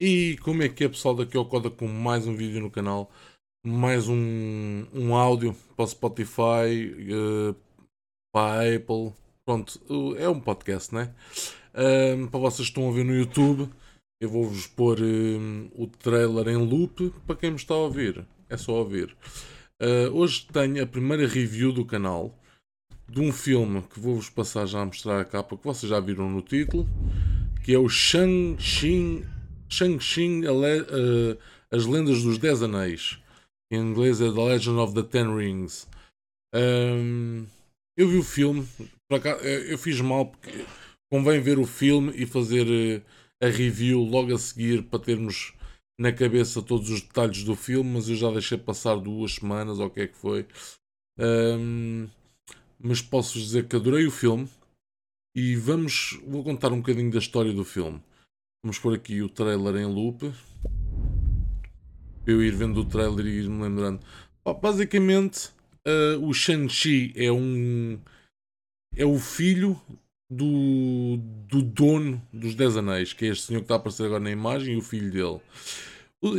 E como é que é pessoal daqui ao Coda com mais um vídeo no canal, mais um, um áudio para o Spotify, uh, para a Apple, pronto, é um podcast, né? Uh, para vocês que estão a ver no YouTube, eu vou-vos pôr uh, o trailer em loop, para quem me está a ouvir, é só ouvir. Uh, hoje tenho a primeira review do canal de um filme que vou-vos passar já a mostrar a capa, que vocês já viram no título, que é o Shang-Chi Shang-Chi, uh, As Lendas dos Dez Anéis. Em inglês é The Legend of the Ten Rings. Um, eu vi o filme, eu fiz mal porque convém ver o filme e fazer uh, a review logo a seguir para termos na cabeça todos os detalhes do filme, mas eu já deixei passar duas semanas ou o que é que foi. Um, mas posso dizer que adorei o filme e vamos vou contar um bocadinho da história do filme. Vamos pôr aqui o trailer em loop. Eu ir vendo o trailer e ir me lembrando. basicamente, uh, o Shang-Chi é um. É o filho do, do dono dos Dez Anéis, que é este senhor que está a aparecer agora na imagem, e o filho dele.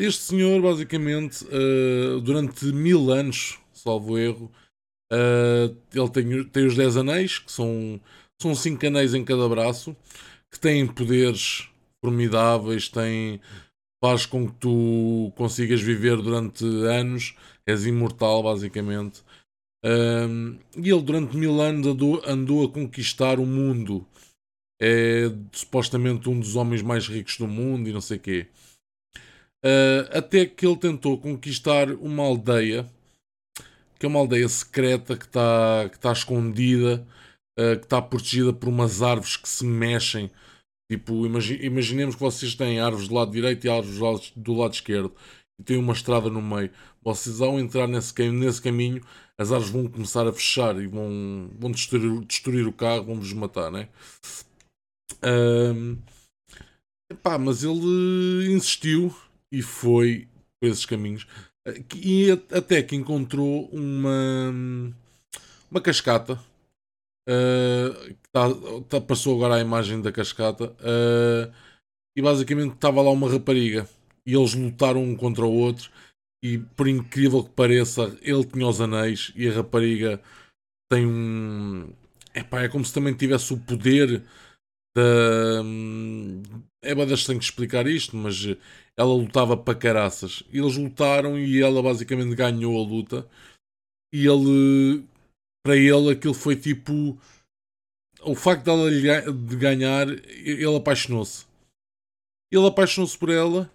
Este senhor, basicamente, uh, durante mil anos, salvo erro, uh, ele tem, tem os Dez Anéis, que são, são cinco anéis em cada braço, que têm poderes formidáveis, tem, faz com que tu consigas viver durante anos, és imortal basicamente. Um, e ele durante mil anos andou, andou a conquistar o mundo. É supostamente um dos homens mais ricos do mundo e não sei o quê. Uh, até que ele tentou conquistar uma aldeia, que é uma aldeia secreta que está que tá escondida, uh, que está protegida por umas árvores que se mexem Tipo, imagi imaginemos que vocês têm árvores do lado direito e árvores do lado, do lado esquerdo e tem uma estrada no meio. Vocês, ao entrar nesse, nesse caminho, as árvores vão começar a fechar e vão, vão destruir, destruir o carro, vão-vos matar, né? Um, mas ele insistiu e foi por esses caminhos. E até que encontrou uma, uma cascata Uh, tá, tá, passou agora a imagem da cascata. Uh, e basicamente estava lá uma rapariga. E eles lutaram um contra o outro. E por incrível que pareça, ele tinha os anéis e a rapariga tem um. Epá, é como se também tivesse o poder da. É badas tenho que explicar isto, mas ela lutava para caraças. Eles lutaram e ela basicamente ganhou a luta. E ele para ele aquilo foi tipo. O facto dela de ganhar, ele apaixonou-se. Ele apaixonou-se por ela,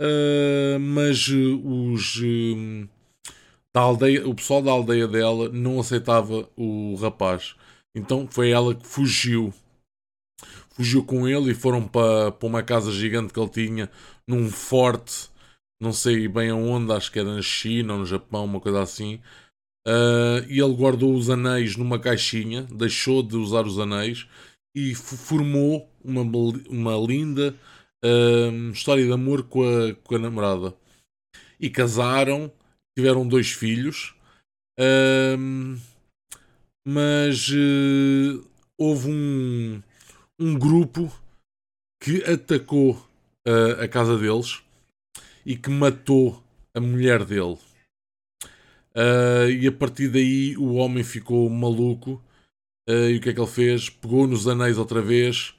uh, mas os. Uh, da aldeia, o pessoal da aldeia dela não aceitava o rapaz. Então foi ela que fugiu. Fugiu com ele e foram para, para uma casa gigante que ele tinha, num forte, não sei bem aonde, acho que era na China ou no Japão, uma coisa assim Uh, e ele guardou os anéis numa caixinha, deixou de usar os anéis e formou uma, uma linda uh, história de amor com a, com a namorada. E casaram, tiveram dois filhos, uh, mas houve um, um grupo que atacou a casa deles e que matou a mulher dele. Uh, e a partir daí o homem ficou maluco. Uh, e o que é que ele fez? Pegou nos anéis outra vez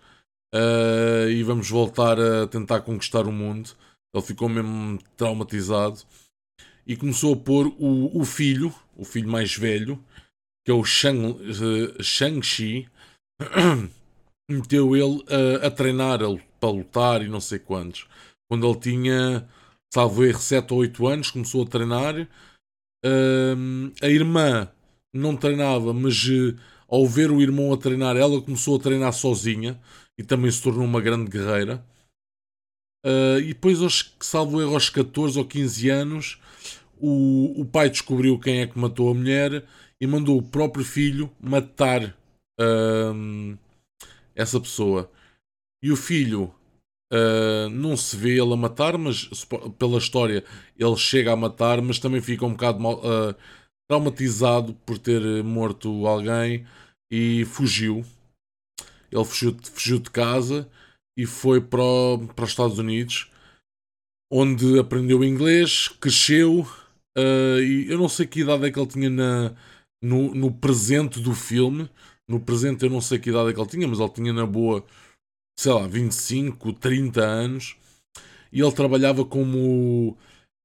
uh, e vamos voltar a tentar conquistar o mundo. Ele ficou mesmo traumatizado e começou a pôr o, o filho, o filho mais velho, que é o Shang-Chi, Shang meteu ele a, a treinar para lutar e não sei quantos. Quando ele tinha, salvo erro, 7 ou 8 anos, começou a treinar A irmã não treinava, mas uh, ao ver o irmão a treinar, ela começou a treinar sozinha e também se tornou uma grande guerreira. Uh, e depois, aos, salvo erro, aos 14 ou 15 anos, o, o pai descobriu quem é que matou a mulher e mandou o próprio filho matar essa pessoa. E o filho Uh, não se vê ele a matar, mas pela história ele chega a matar, mas também fica um bocado mal, uh, traumatizado por ter morto alguém e fugiu. Ele fugiu, fugiu de casa e foi para, o, para os Estados Unidos onde aprendeu inglês, cresceu, uh, e eu não sei que idade é que ele tinha na, no, no presente do filme. No presente eu não sei que idade é que ele tinha, mas ele tinha na boa, sei lá, 25, 30 anos. E ele trabalhava como.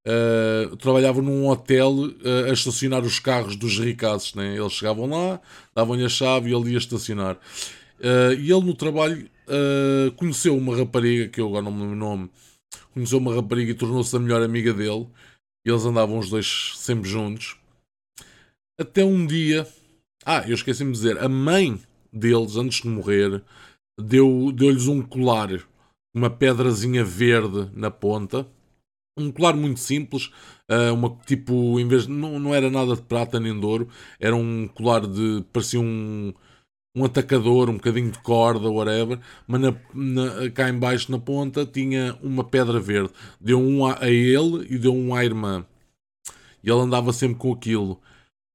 Uh, trabalhava num hotel uh, a estacionar os carros dos ricaços. Né? Eles chegavam lá, davam-lhe a chave e ele ia estacionar. Uh, e ele no trabalho conheceu uma rapariga, que eu agora não me lembro o nome, conheceu uma rapariga e tornou-se a melhor amiga dele. E eles andavam os dois sempre juntos. Até um dia. Ah, eu esqueci-me de dizer. A mãe deles, antes de morrer, deu-lhes deu um colar. Uma pedrazinha verde na ponta. Um colar muito simples. Uh, uma, tipo, em vez não, não era nada de prata nem de ouro. Era um colar de. parecia um um atacador, um bocadinho de corda, whatever, mas na, na, cá embaixo na ponta tinha uma pedra verde. Deu um a, a ele e deu um à irmã. E ele andava sempre com aquilo.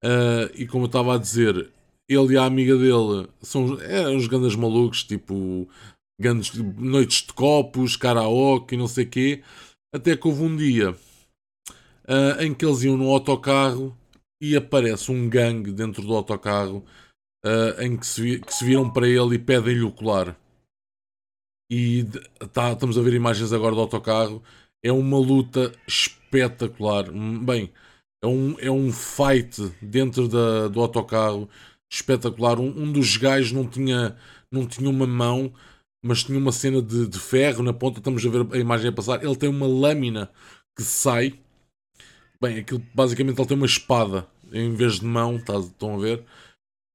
Uh, e como eu estava a dizer, ele e a amiga dele são é, uns grandes malucos, tipo grandes noites de copos, karaoke e não sei quê. Até que houve um dia uh, em que eles iam no autocarro e aparece um gangue dentro do autocarro uh, em que se, que se, viram para ele e pedem-lhe o colar. E tá, estamos a ver imagens agora do autocarro. É uma luta espetacular. Hum, bem, é um, é um fight dentro da, do autocarro espetacular. Um, um dos gajos não tinha, não tinha uma mão, mas tinha uma cena de, de ferro na ponta. Estamos a ver a imagem a passar. Ele tem uma lâmina que sai. Bem, aquilo basicamente ele tem uma espada em vez de mão, tá, estão a ver?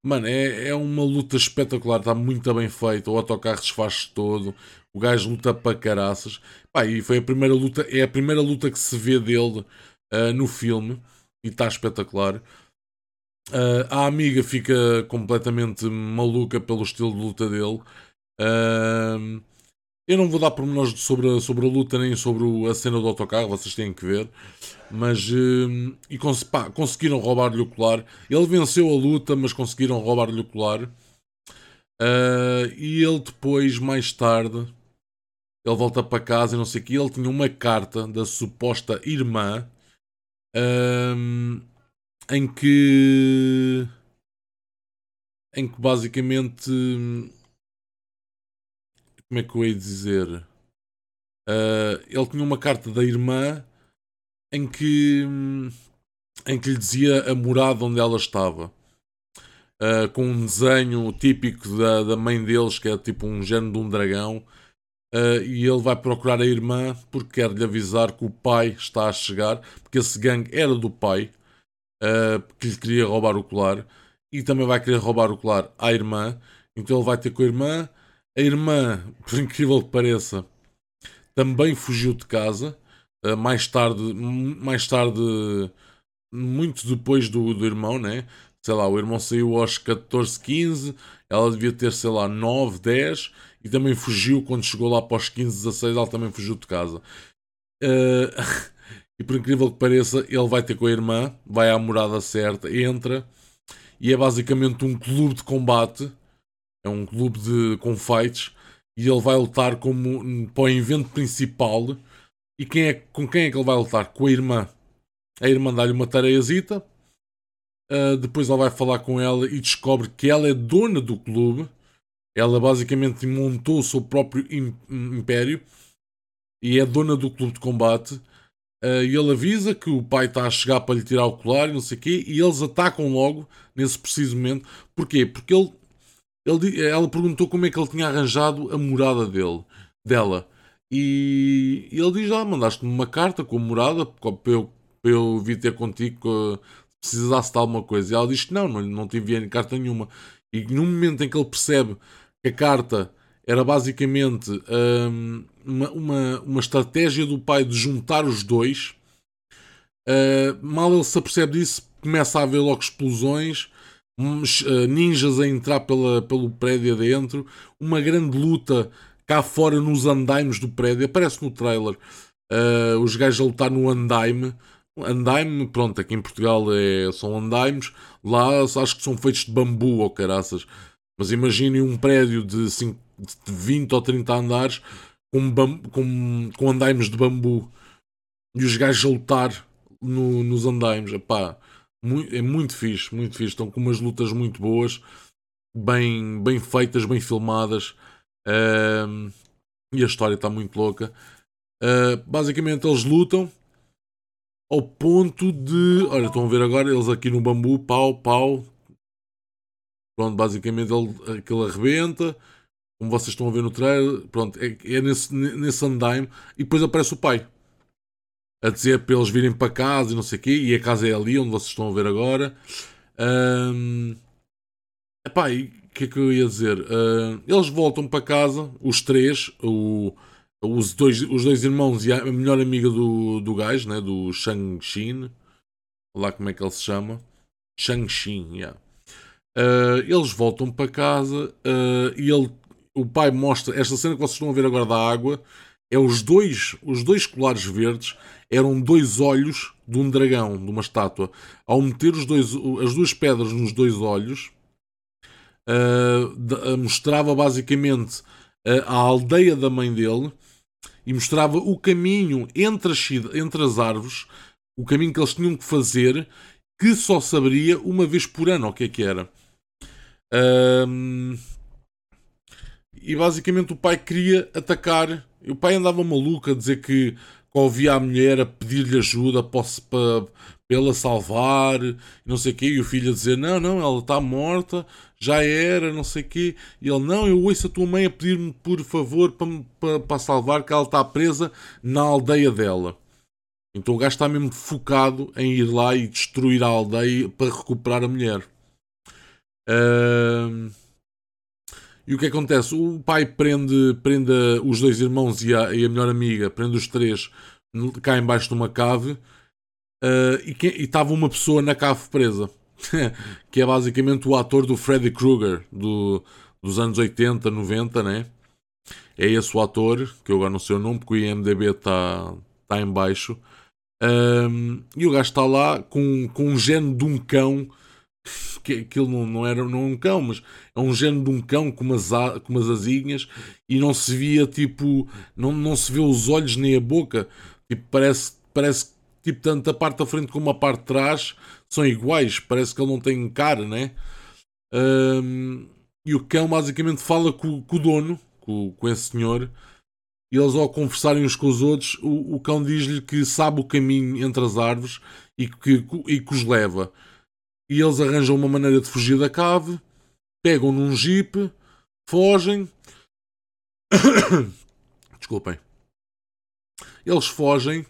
Mano, é, é uma luta espetacular, está muito bem feita. O autocarro desfaz todo, o gajo luta para caraças. Pá, e foi a primeira luta, é a primeira luta que se vê dele uh, no filme e está espetacular. Uh, a amiga fica completamente maluca pelo estilo de luta dele. Uh, eu não vou dar pormenores sobre a, sobre a luta nem sobre a cena do autocarro, vocês têm que ver. Mas. Uh, e cons pá, conseguiram roubar-lhe o colar. Ele venceu a luta, mas conseguiram roubar-lhe o colar. Uh, e ele depois, mais tarde, ele volta para casa e não sei o que. Ele tinha uma carta da suposta irmã uh, em que. em que basicamente como é que eu hei de dizer? Uh, ele tinha uma carta da irmã em que, em que lhe dizia a morada onde ela estava. Uh, com um desenho típico da, da mãe deles, que é tipo um género de um dragão. Uh, e ele vai procurar a irmã porque quer lhe avisar que o pai está a chegar, porque esse gangue era do pai, uh, que lhe queria roubar o colar, e também vai querer roubar o colar à irmã. Então ele vai ter com a irmã, a irmã, por incrível que pareça, também fugiu de casa. Uh, mais tarde, mais tarde, muito depois do, do irmão, né? Sei lá, o irmão saiu aos 14, 15, ela devia ter, sei lá, 9, 10 e também fugiu quando chegou lá para os 15, 16, ela também fugiu de casa. Uh, e por incrível que pareça, ele vai ter com a irmã, vai à morada certa, entra e é basicamente um clube de combate é um clube de, com fights e ele vai lutar como para o evento principal. E quem é, com quem é que ele vai lutar? Com a irmã. A irmã dá-lhe uma tareazita. Uh, depois ele vai falar com ela e descobre que ela é dona do clube. Ela basicamente montou o seu próprio império e é dona do clube de combate. Uh, e ele avisa que o pai está a chegar para lhe tirar o colar e não sei o quê. E eles atacam logo nesse preciso momento. Porquê? Porque ele ele, ela perguntou como é que ele tinha arranjado a morada dele, dela. E ele diz: Ah, mandaste-me uma carta com a morada para eu, para eu vir ter contigo se precisasse de alguma coisa. E ela diz não, não, não te enviei carta nenhuma. E no momento em que ele percebe que a carta era basicamente um, uma, uma, uma estratégia do pai de juntar os dois, uh, mal ele se apercebe disso, começa a haver logo explosões uns uh, ninjas a entrar pela, pelo prédio adentro, uma grande luta cá fora nos andaimes do prédio, aparece no trailer uh, os gajos a lutar no andaime. Andaime, pronto, aqui em Portugal é, são andaimes, lá acho que são feitos de bambu ou caraças. Mas imaginem um prédio de, 5, de 20 ou 30 andares com, com, com andaimes de bambu. e os gajos a lutar no, nos andaimes. Epá, é muito fixe, muito fixe. Estão com umas lutas muito boas, bem, bem feitas, bem filmadas. E a história está muito louca. Uh, basicamente, eles lutam ao ponto de. Olha, estão a ver agora eles aqui no bambu, pau, pau. Pronto, basicamente ele, aquilo arrebenta. Como vocês estão a ver no trailer, pronto, é, é nesse, nesse andaime. E depois aparece o pai a dizer para eles virem para casa e não sei o quê, e a casa é ali onde vocês estão a ver agora. Um, epá, o que é que eu ia dizer? Uh, eles voltam para casa, os três, o, os, dois, os dois irmãos e a melhor amiga do, do gajo, né, do Shang-Xin, lá como é que ele se chama, Shang-Xin, yeah. Uh, eles voltam para casa uh, e ele, o pai mostra esta cena que vocês estão a ver agora da água é os dois, os dois colares verdes eram dois olhos de um dragão, de uma estátua. Ao meter os dois, as duas pedras nos dois olhos, uh, mostrava basicamente a aldeia da mãe dele e mostrava o caminho entre as, entre as árvores, o caminho que eles tinham que fazer, que só saberia uma vez por ano o que é que era. Uh, e basicamente o pai queria atacar o pai andava maluco a dizer que, que ouvia a mulher a pedir-lhe ajuda para, para, para ela salvar, não sei o quê, e o filho a dizer: Não, não, ela está morta, já era, não sei o quê. E ele: Não, eu ouço a tua mãe a pedir-me por favor para, para, para salvar, que ela está presa na aldeia dela. Então o gajo está mesmo focado em ir lá e destruir a aldeia para recuperar a mulher. E o que acontece? O pai prende, prende os dois irmãos e a, e a melhor amiga, prende os três cá embaixo de uma cave uh, e estava uma pessoa na cave presa. que é basicamente o ator do Freddy Krueger do, dos anos 80, 90, né? É esse o ator, que eu agora não sei o nome, porque o IMDB está tá em baixo. Um, e o gajo está lá com, com um género de um cão que aquilo não, não era não é um cão, mas é um género de um cão com umas, com umas asinhas e não se via tipo, não, não se vê os olhos nem a boca, tipo, parece, parece tipo, tanto a parte da frente como a parte de trás são iguais, parece que ele não tem cara, né? Um, e o cão basicamente fala com, com o dono, com, com esse senhor, e eles ao conversarem uns com os outros, o, o cão diz-lhe que sabe o caminho entre as árvores e que, e que os leva e eles arranjam uma maneira de fugir da cave, pegam num jeep, fogem. Desculpem. Eles fogem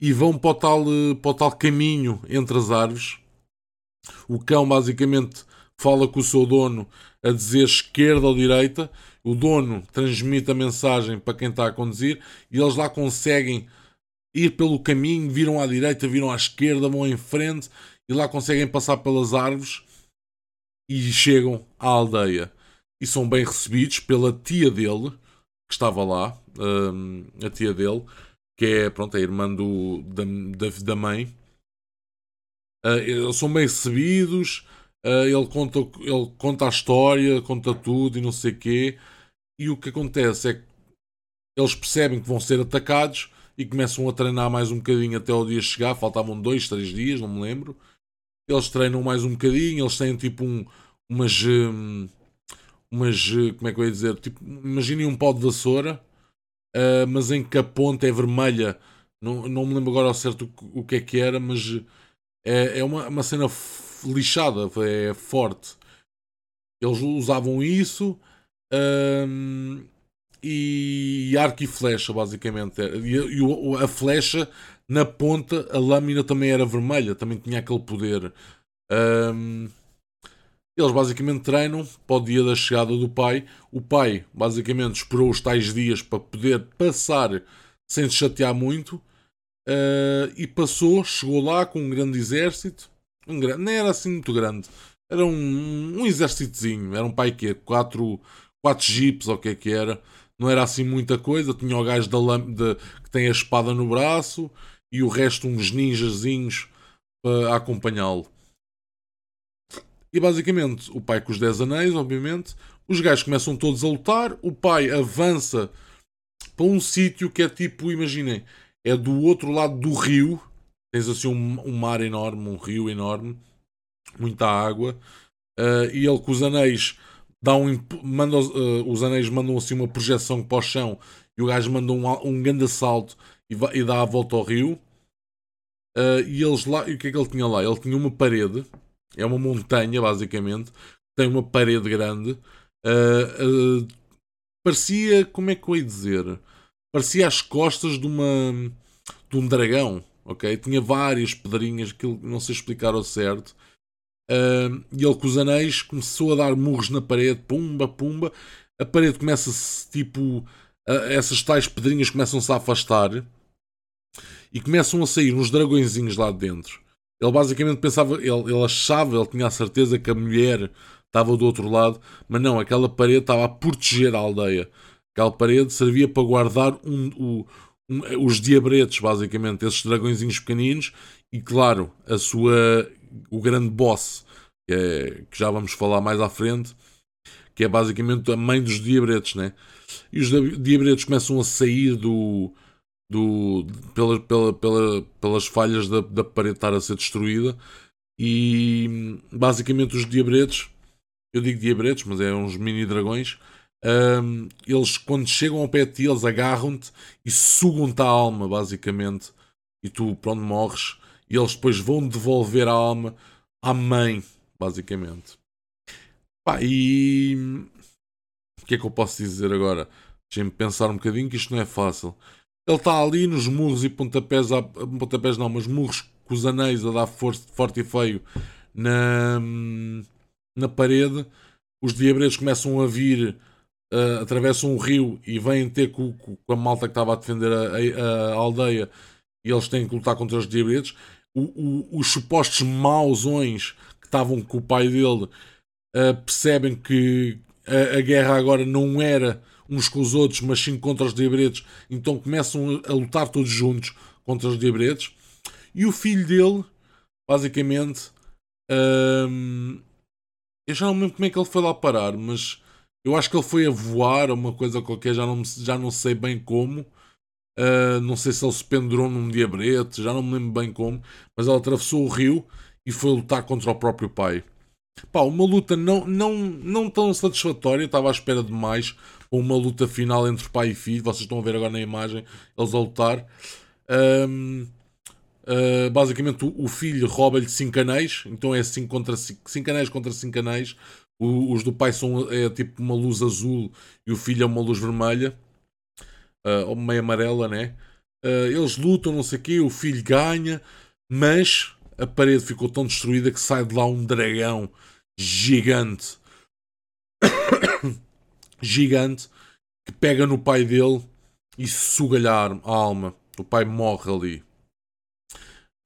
e vão para o, tal, para o tal caminho entre as árvores. O cão basicamente fala com o seu dono a dizer esquerda ou direita. O dono transmite a mensagem para quem está a conduzir e eles lá conseguem ir pelo caminho, viram à direita, viram à esquerda, vão em frente e lá conseguem passar pelas árvores e chegam à aldeia. E são bem recebidos pela tia dele, que estava lá, um, a tia dele, que é pronto, a irmã do, da, da, da mãe. Uh, eles são bem recebidos, uh, ele, conta, ele conta a história, conta tudo e não sei o quê. E o que acontece é que eles percebem que vão ser atacados e começam a treinar mais um bocadinho até o dia chegar. Faltavam dois, três dias, não me lembro eles treinam mais um bocadinho, eles têm tipo um, umas. Hum, umas. Como é que eu ia dizer? Tipo, imaginem um pau de vassoura, uh, mas em que a ponta é vermelha. Não, não me lembro agora ao certo o, o que é que era, mas é, é uma, uma cena lixada, é forte. Eles usavam isso. Um, e arco e flecha, basicamente. E a flecha na ponta a lâmina também era vermelha, também tinha aquele poder. Um, eles basicamente treinam para o dia da chegada do pai. O pai basicamente esperou os tais dias para poder passar sem se chatear muito. Uh, e passou, chegou lá com um grande exército. Um grande, não era assim muito grande. Era um, um exércitozinho. Era um pai que quatro, quatro jeeps ou o que é que era. Não era assim muita coisa. Tinha o gajo da, de, que tem a espada no braço e o resto uns ninjazinhos para acompanhá-lo. E basicamente, o pai com os 10 anéis, obviamente, os gajos começam todos a lutar, o pai avança para um sítio que é tipo, imaginem, é do outro lado do rio. Tens assim um, um mar enorme, um rio enorme, muita água. Uh, e ele com os anéis dá um manda, uh, os anéis mandam assim uma projeção para o chão e o gajo manda um, um grande salto e, e dá a volta ao rio. Uh, e eles lá, e o que é que ele tinha lá? Ele tinha uma parede, é uma montanha basicamente, tem uma parede grande. parecia, como é que eu ia dizer? Parecia as costas de uma de um dragão, ok? Tinha várias pedrinhas que não sei explicar ao certo. Uh, e ele com os anéis começou a dar murros na parede, pumba, pumba. A parede começa-se tipo. Uh, essas tais pedrinhas começam-se a afastar e começam a sair uns dragõezinhos lá dentro. Ele basicamente pensava, ele, ele achava, ele tinha a certeza que a mulher estava do outro lado, mas não, aquela parede estava a proteger a aldeia. Aquela parede servia para guardar um, um, um, os diabretes, basicamente, esses dragõezinhos pequeninos, e claro, a sua o grande boss, que, é, que já vamos falar mais à frente, que é basicamente a mãe dos diabretes, né? E os diabretes começam a sair do. Do pela, pela, pela, pelas falhas da, da parede estar a ser destruída. E basicamente os diabretes, eu digo diabretes, mas é uns mini dragões. Um, eles quando chegam ao pé de ti, eles agarram-te e sugam-te a alma, basicamente. E tu, pronto, morres e eles depois vão devolver a alma à mãe, basicamente. Pá, e o que é que eu posso dizer agora? Deixem-me pensar um bocadinho que isto não é fácil. Ele está ali nos murros e pontapés, a, pontapés não, mas murros com os anéis a dar força, forte e feio na, na parede. Os diabretes começam a vir, uh, atravessam o rio e vêm ter com, com a malta que estava a defender a, a, a aldeia e eles têm que lutar contra os diabretes o, o, os supostos mauzões que estavam com o pai dele uh, percebem que a, a, guerra agora não era uns com os outros, mas sim contra os diabretes, então começam a, lutar todos juntos contra os diabretes. E o filho dele, basicamente, uh, eu já não me lembro como é que ele foi lá parar, mas eu acho que ele foi a voar ou uma coisa qualquer, já não, já não sei bem como. Uh, não sei se ele se pendurou num diabrete, já não me lembro bem como, mas ele atravessou o rio e foi lutar contra o próprio pai. Pá, uma luta não, não, não tão satisfatória, estava à espera de mais. Uma luta final entre pai e filho, vocês estão a ver agora na imagem, eles a lutar. Um, uh, basicamente, o, o filho rouba-lhe 5 anéis, então é 5 contra 5 anéis contra 5 anéis. O, os do pai são é tipo uma luz azul e o filho é uma luz vermelha uh, ou meio amarela, né? Uh, eles lutam, não sei o quê, o filho ganha, mas a parede ficou tão destruída que sai de lá um dragão gigante. Gigante que pega no pai dele e suga-lhe a alma. O pai morre ali.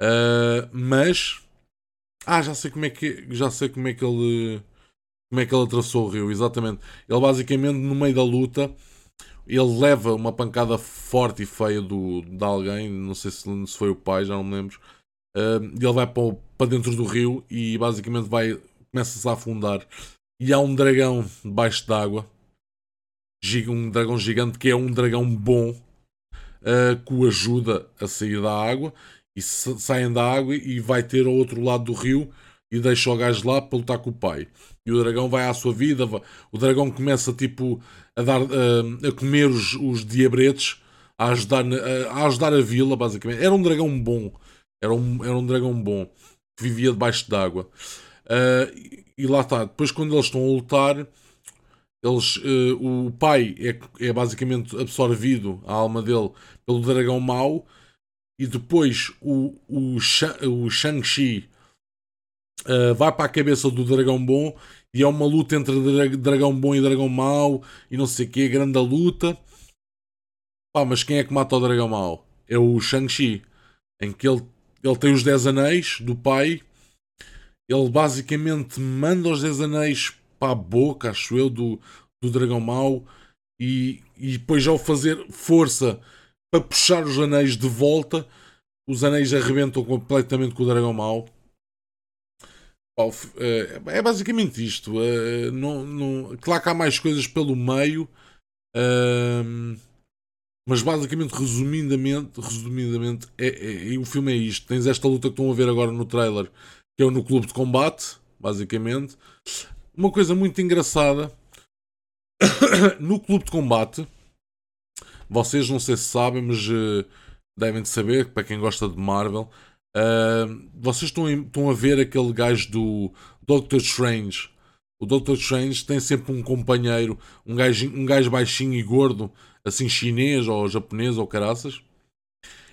Uh, mas ah, já sei como é que já sei como é que ele como é que ele atravessou o rio, exatamente. Ele basicamente no meio da luta ele leva uma pancada forte e feia do, de alguém, não sei se, se foi o pai, já não me lembro. Uh, ele vai para, dentro do rio e basicamente vai começa-se a afundar. E há um dragão debaixo d'água, um dragão gigante que é um dragão bom, uh, que o ajuda a sair da água. E saem da água e vai ter ao outro lado do rio e deixa o gajo lá para lutar com o pai. E o dragão vai à sua vida, o dragão começa tipo a, dar, a, a comer os, os diabretes, a ajudar, a, a, ajudar a vila, basicamente. Era um dragão bom, era um, era um dragão bom que vivia debaixo d'água. Uh, e lá está, depois quando eles estão a lutar, eles, uh, o pai é, é basicamente absorvido, a alma dele, pelo dragão mau, e depois o, o, o Shang-Chi uh, vai para a cabeça do dragão bom e é uma luta entre dragão bom e dragão mau e não sei o que, grande luta. Pá, mas quem é que mata o dragão mau? É o Shang-Chi, em que ele, ele tem os 10 anéis do pai. Ele basicamente manda os 10 anéis a boca, acho eu, do, do dragão mau. E, e depois, ao fazer força para puxar os anéis de volta, os anéis arrebentam completamente com o dragão mau. Eh, é basicamente isto. Eh, não, não, claro que há mais coisas pelo meio, ehm, Mas basicamente, resumidamente, resumidamente é, é, o filme é isto. Tens esta luta que estão a ver agora no trailer, que é no clube de combate, basicamente. Uma coisa muito engraçada no clube de combate, vocês não sei se sabem, mas uh, devem de saber, para quem gosta de Marvel, uh, vocês estão, estão a ver aquele gajo do Doctor Strange. O Doctor Strange tem sempre um companheiro, um gajo, um gajo baixinho e gordo, assim chinês ou japonês ou caraças.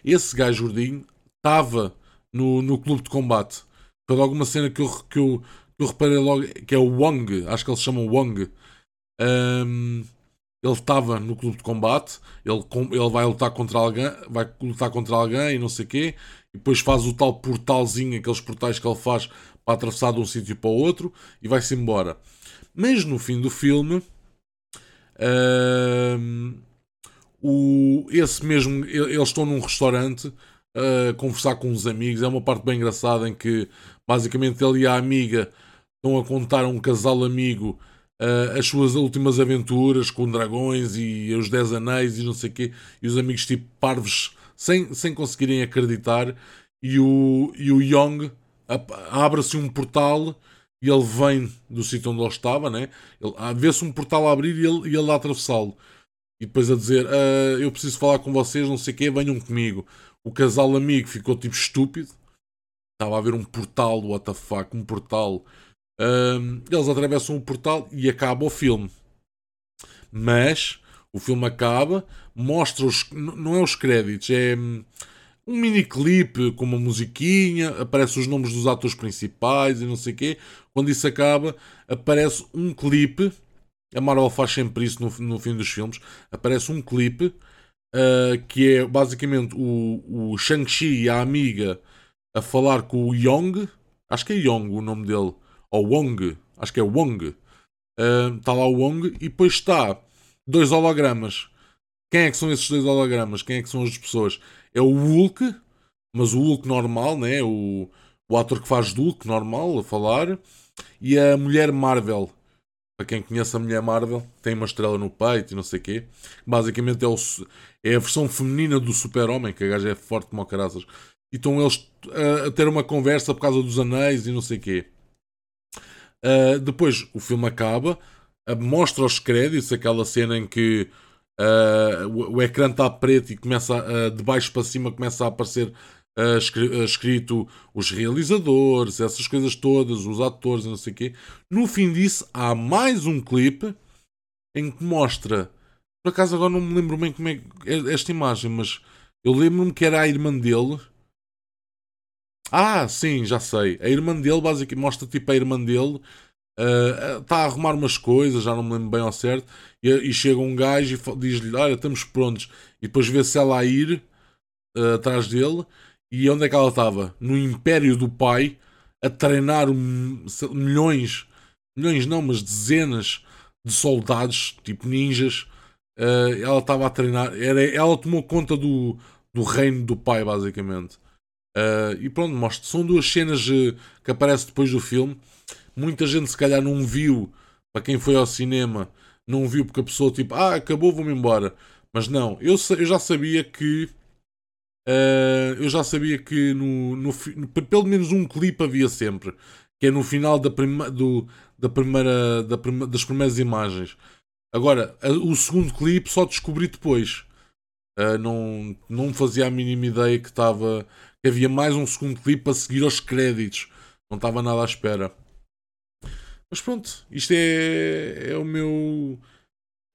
Esse gajo gordinho estava no, no clube de combate. Foi alguma cena que eu, que, eu, eu reparei logo, que é o Wong, acho que ele se chama Wong. Um, ele estava no clube de combate, ele, ele vai lutar contra alguém, vai lutar contra alguém e não sei quê, e depois faz o tal portalzinho, aqueles portais que ele faz para atravessar de um sítio para o outro e vai-se embora. Mas no fim do filme, o, esse mesmo, eles estão num restaurante a conversar com uns amigos. É uma parte bem engraçada em que basicamente ele e a amiga estão a contar a um casal amigo uh, as suas últimas aventuras com dragões e os Dez Anéis e não sei o quê, e os amigos tipo parvos sem, sem conseguirem acreditar. E o, e o Young abre-se um portal e ele vem do sítio onde ele estava, né? vê-se um portal a abrir e ele, e ele a atravessá-lo. E depois a dizer: uh, Eu preciso falar com vocês, não sei o quê, venham comigo. O casal amigo ficou tipo estúpido. Estava a ver um portal, what the fuck, um portal eles atravessam o portal e acaba o filme. Mas o filme acaba, mostra os. Não é os créditos, é hum, um mini clipe com uma musiquinha, aparecem os nomes dos atores principais e não sei o quê. Quando isso acaba, aparece um clipe. A Marvel faz sempre isso no, no fim dos filmes. Aparece um clipe uh, que é basicamente o, o Shang-Chi e a amiga a falar com o Yong. Acho que é Yong o nome dele ou Wong, acho que é Wong. Está uh, lá o Wong e depois está dois hologramas. Quem é que são esses dois hologramas? Quem é que são as pessoas? É o Hulk, mas o Hulk normal, né? o, o ator que faz do Hulk normal a falar, e a Mulher Marvel. Para quem conhece a Mulher Marvel, tem uma estrela no peito e não sei o quê. Basicamente é, o, é a versão feminina do Super-Homem, que a gaja é forte como caraças. E estão eles a, a ter uma conversa por causa dos anéis e não sei o quê. Uh, depois o filme acaba, uh, mostra os créditos, aquela cena em que uh, o, o, ecrã está preto e começa de baixo para cima começa a aparecer escrito os realizadores, essas coisas todas, os atores não sei o quê. No fim disso, há mais um clipe em que mostra. Por acaso agora não me lembro bem como é, é esta imagem, mas eu lembro-me que era a irmã dele ah, sim, já sei. A irmã dele, basicamente, mostra tipo a irmã dele está uh, a arrumar umas coisas, já não me lembro bem ao certo, e, e chega um gajo e diz-lhe: Olha, estamos prontos. E depois vê-se ela a ir uh, atrás dele. E onde é que ela estava? No império do pai, a treinar milhões, milhões não, mas dezenas de soldados, tipo ninjas. Uh, ela estava a treinar, era, ela tomou conta do, do reino do pai, basicamente. Uh, e pronto, mostra. São duas cenas uh, que aparecem depois do filme. Muita gente, se calhar, não viu. Para quem foi ao cinema, não viu porque a pessoa, tipo, ah, acabou, vou-me embora. Mas não, eu, eu já sabia que. Uh, eu já sabia que no, no, pelo menos um clipe havia sempre. Que é no final da, prima, do, da primeira, da prima, das primeiras imagens. Agora, o segundo clipe só descobri depois. Uh, não, não fazia a mínima ideia que estava havia mais um segundo clipe a seguir aos créditos. Não estava nada à espera. Mas pronto, isto é, é o meu.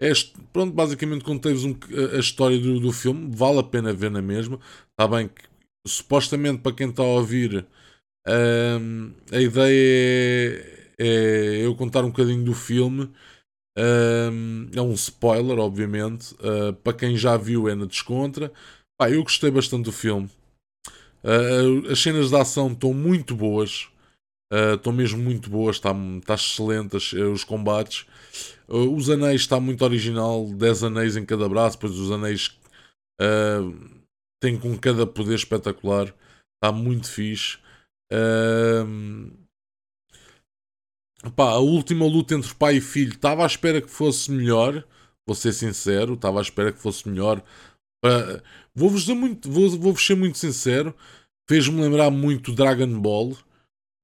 É, pronto, basicamente contei-vos um, a, a, história do, do filme. Vale a pena ver na mesma. Está bem que supostamente para quem está a ouvir um, a ideia é, é, eu contar um bocadinho do filme. Um, é um spoiler, obviamente. Uh, para quem já viu é na descontra. Pá, eu gostei bastante do filme. Uh, as cenas de ação estão muito boas. Uh, estão mesmo muito boas, está, está excelente as, os combates. Uh, os anéis está muito original, 10 anéis em cada braço, depois os anéis uh, têm com cada poder espetacular. Está muito fixe. Uh, pá, a última luta entre pai e filho estava à espera que fosse melhor. Vou ser sincero, estava à espera que fosse melhor Uh, Vou-vos muito, vou, vou ser muito sincero, fez-me lembrar muito Dragon Ball.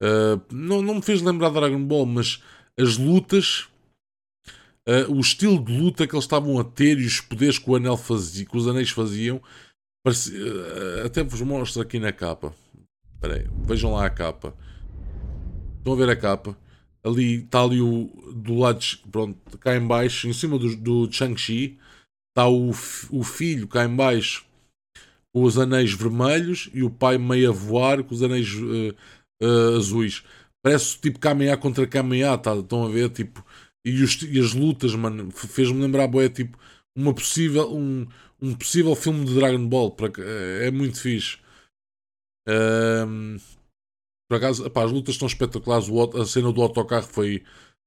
Uh, não, não me fez lembrar Dragon Ball, mas as lutas, uh, o estilo de luta que eles estavam a ter e os poderes que o anel fazia, que os anéis faziam, uh, até vos mostro aqui na capa. Aí, vejam lá a capa. Estão a ver a capa? Ali está ali o do lado, pronto, cá em baixo, em cima do, do Shang-Chi, está o, o filho cá em baixo os anéis vermelhos e o pai meio a voar com os anéis uh, uh, azuis. Parece tipo Kameha contra Kameha, tá? estão a ver? Tipo, e, os, e as lutas, mano, fez-me lembrar, boé, tipo, uma possível, um, um possível filme de Dragon Ball. Para, é, é muito fixe. Um, por acaso, epá, as lutas estão espetaculares. O, a cena do autocarro foi,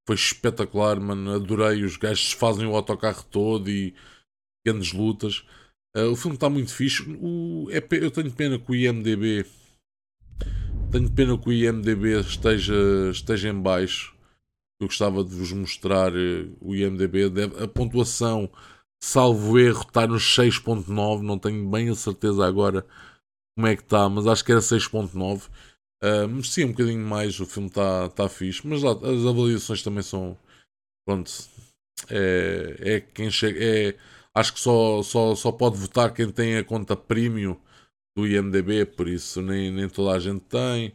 foi espetacular, mano. Adorei. Os gajos fazem o autocarro todo e grandes lutas. Uh, o filme está muito fixe. O, é, eu tenho pena que o IMDB tenho pena que o IMDB esteja, esteja em baixo. Eu gostava de vos mostrar uh, o IMDB. Deve, a pontuação, salvo erro, está nos 6.9. Não tenho bem a certeza agora como é que está, mas acho que era 6.9. Uh, merecia um bocadinho mais. O filme está tá fixe, mas lá, as avaliações também são. Pronto, é, é quem chega. É, acho que só, só, só pode votar quem tem a conta premium do IMDB, por isso nem, nem toda a gente tem.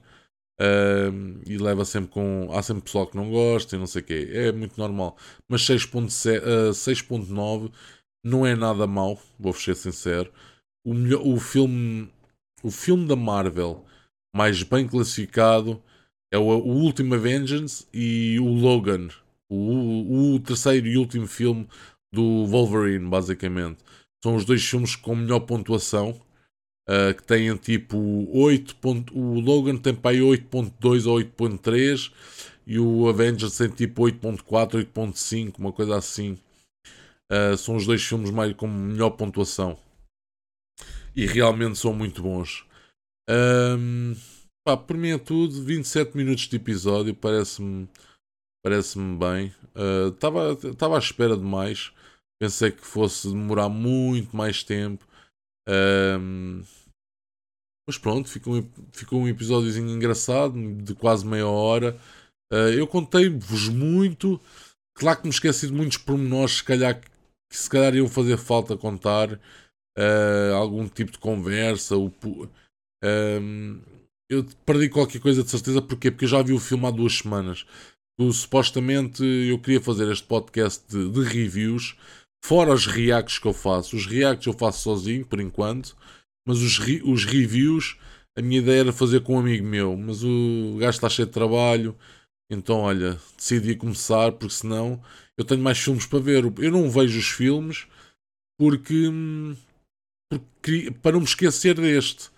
Uh, e leva sempre com. Há sempre pessoal que não gosta e não sei o quê. É muito normal. Mas 6.9 uh, não é nada mau, vou ser sincero. O, melhor, o, filme, o filme da Marvel mais bem classificado é o, o Vengeance e o Logan. O, o terceiro e último filme do Wolverine, basicamente. São os dois filmes com melhor pontuação. Uh, que têm tipo 8. Ponto, o Logan tem para aí 8.2 ou 8.3 e o Avengers tem tipo 8.4, 8.5, uma coisa assim. Uh, são os dois filmes mais com melhor pontuação e realmente são muito bons. Um, pá, por mim é tudo. 27 minutos de episódio, parece-me parece-me bem. Estava uh, à espera de mais. Pensei que fosse demorar muito mais tempo. Um, mas pronto, ficou um, ficou um episódiozinho engraçado, de quase meia hora. Uh, eu contei-vos muito. Claro que me esqueci de muitos pormenores, se calhar, que se calhar iam fazer falta contar. Uh, algum tipo de conversa. Um, eu perdi qualquer coisa de certeza, porquê? Porque eu já vi o filme há duas semanas. Supostamente eu queria fazer este podcast de, de reviews Fora os reacts que eu faço. Os reacts eu faço sozinho, por enquanto. Mas os, re os reviews, a minha ideia era fazer com um amigo meu. Mas o gajo está cheio de trabalho. Então, olha, decidi começar, porque senão eu tenho mais filmes para ver. Eu não vejo os filmes porque, porque para não me esquecer deste.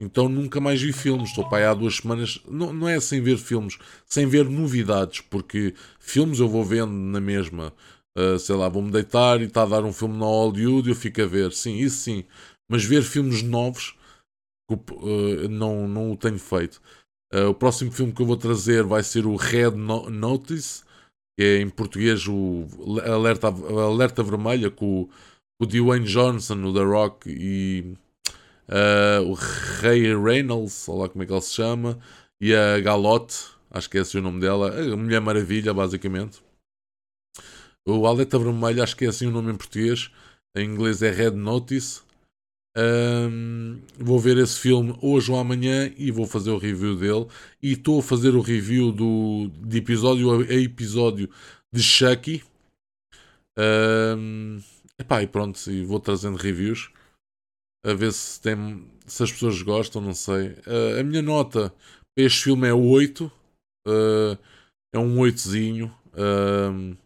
Então nunca mais vi filmes. Estou para aí há duas semanas. Não, não é sem ver filmes, sem ver novidades, porque filmes eu vou vendo na mesma. Uh, sei lá, vou-me deitar e está a dar um filme na Hollywood e eu fico a ver. Sim, isso sim. Mas ver filmes novos uh, não, não o tenho feito. Uh, o próximo filme que eu vou trazer vai ser o Red no Notice, que é em português o Alerta, Alerta Vermelha, com, com o Dwayne Johnson, o The Rock e o Ray Reynolds, sei lá como é que ele se chama, e a Galote, acho que é esse o nome dela, a Mulher Maravilha, basicamente. O Alerta Vermelho, acho que é assim o nome em português. Em inglês é Red Notice. Um, vou ver esse filme hoje ou amanhã e vou fazer o review dele. E estou a fazer o review do, de episódio a episódio de Chucky. Um, epá, e pronto, e vou trazendo reviews a ver se, tem, se as pessoas gostam, não sei. Uh, a minha nota para este filme é 8. Uh, é um 8zinho. Uh,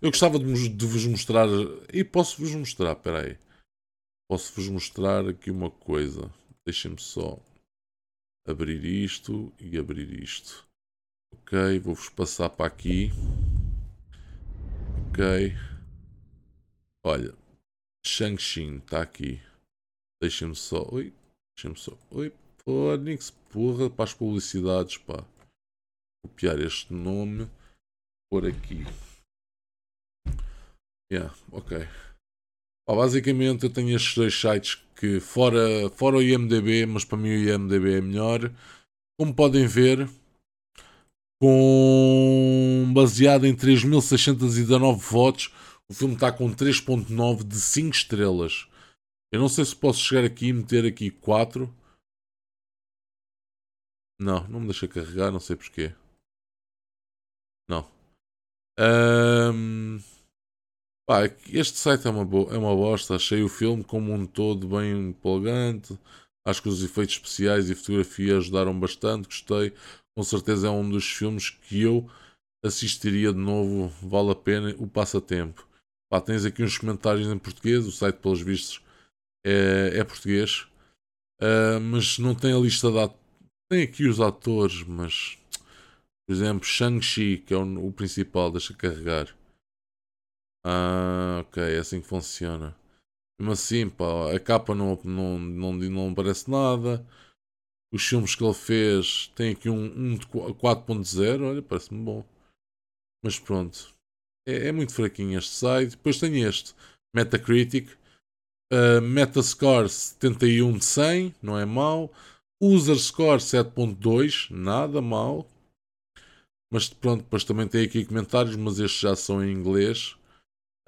eu gostava de, de vos mostrar. E posso-vos mostrar, espera aí. Posso-vos mostrar aqui uma coisa. Deixem-me só abrir isto e abrir isto. Ok, vou-vos passar para aqui. Ok. Olha, Shang-Chi está aqui. Deixem-me só. Oi, deixem-me só. Oi, Phoenix, porra, para as publicidades, pá. Copiar este nome. Por aqui. Yeah, ok. Basicamente eu tenho estes dois sites que fora, fora o IMDB, mas para mim o IMDB é melhor. Como podem ver, com baseado em 3.619 votos, o filme está com 3.9 de 5 estrelas. Eu não sei se posso chegar aqui e meter aqui 4. Não, não me deixa carregar, não sei porquê. Não. Um... Pá, este site é uma, é uma bosta. Achei o filme como um todo bem empolgante. Acho que os efeitos especiais e fotografia ajudaram bastante. Gostei. Com certeza é um dos filmes que eu assistiria de novo. Vale a pena o passatempo. Pá, tens aqui uns comentários em português. O site, pelos vistos, é, é português. Uh, mas não tem a lista de atores. Tem aqui os atores, mas. Por exemplo, Shang-Chi, que é o, o principal, deixa carregar. Ah, ok, é assim que funciona. Mesmo assim, pá, a capa não, não, não, não parece nada. Os filmes que ele fez tem aqui um, um de 4.0, olha, parece-me bom. Mas pronto, é, é, muito fraquinho este site. Depois tem este, Metacritic. Uh, Metascore 71 de 100, não é mau. User Score 7.2, nada mal. Mas pronto, depois também tem aqui comentários, mas estes já são em inglês.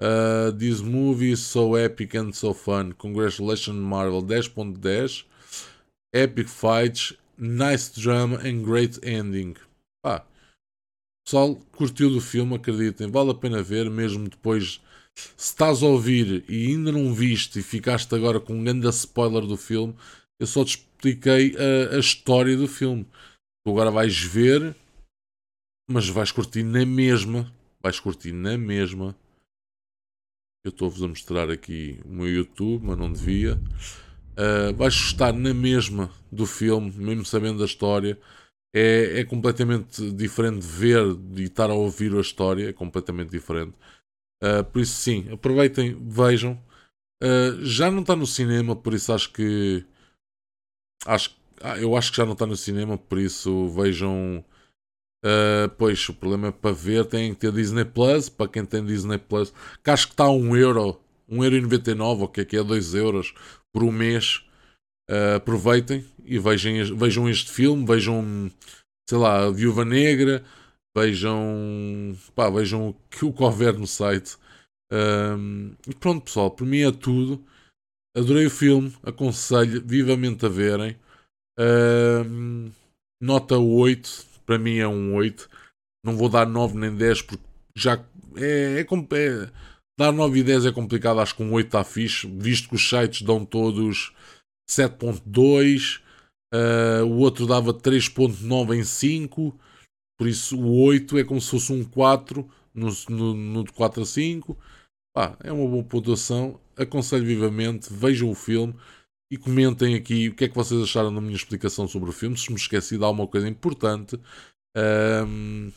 Uh, this movie is so epic and so fun. Congratulations, Marvel 10.10. Epic fights, nice drama and great ending. Pá, pessoal curtiu do filme, acreditem, vale a pena ver, mesmo depois. Se estás a ouvir e ainda não viste e ficaste agora com um grande spoiler do filme, eu só te expliquei a, a história do filme. Tu agora vais ver, mas vais curtir na mesma. Vais curtir na mesma eu estou-vos a mostrar aqui o meu YouTube, mas não devia. Uh, vais gostar na mesma do filme, mesmo sabendo da história. É, é completamente diferente ver e estar a ouvir a história, é completamente diferente. Uh, por isso, sim, aproveitem, vejam. Uh, já não está no cinema, por isso acho que. Acho, eu acho que já não está no cinema, por isso vejam Uh, pois, o problema é para ver tem que ter Disney Plus, para quem tem Disney Plus, que acho que está a 1 euro, 1,99€, ou que é que é 2 euros por um mês. Uh, aproveitem e vejam, vejam este filme, vejam, sei lá, a Viúva Negra, vejam, pá, vejam o que, o houver no site. Uh, e pronto, pessoal, por mim é tudo. Adorei o filme, aconselho vivamente a verem. Nota 8 para mim é um 8. Não vou dar 9 nem 10 porque já é, é, é dar 9 e 10 é complicado, acho que um 8 está fixe, visto que os sites dão todos 7.2, uh, eh, o outro dava 3.9 em 5, por isso o 8 é como se fosse um 4 no, no, no de 4 a 5. Pá, é uma boa pontuação, aconselho vivamente, vejam o filme e comentem aqui o que é que vocês acharam da minha explicação sobre o filme. Se me esqueci de alguma coisa importante. Um,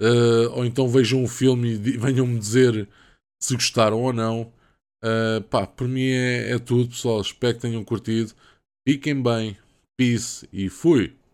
uh, ou então vejam o filme e venham-me dizer se gostaram ou não. Uh, pá, por mim é, é tudo, pessoal. Espero que tenham curtido. Fiquem bem. Peace e fui.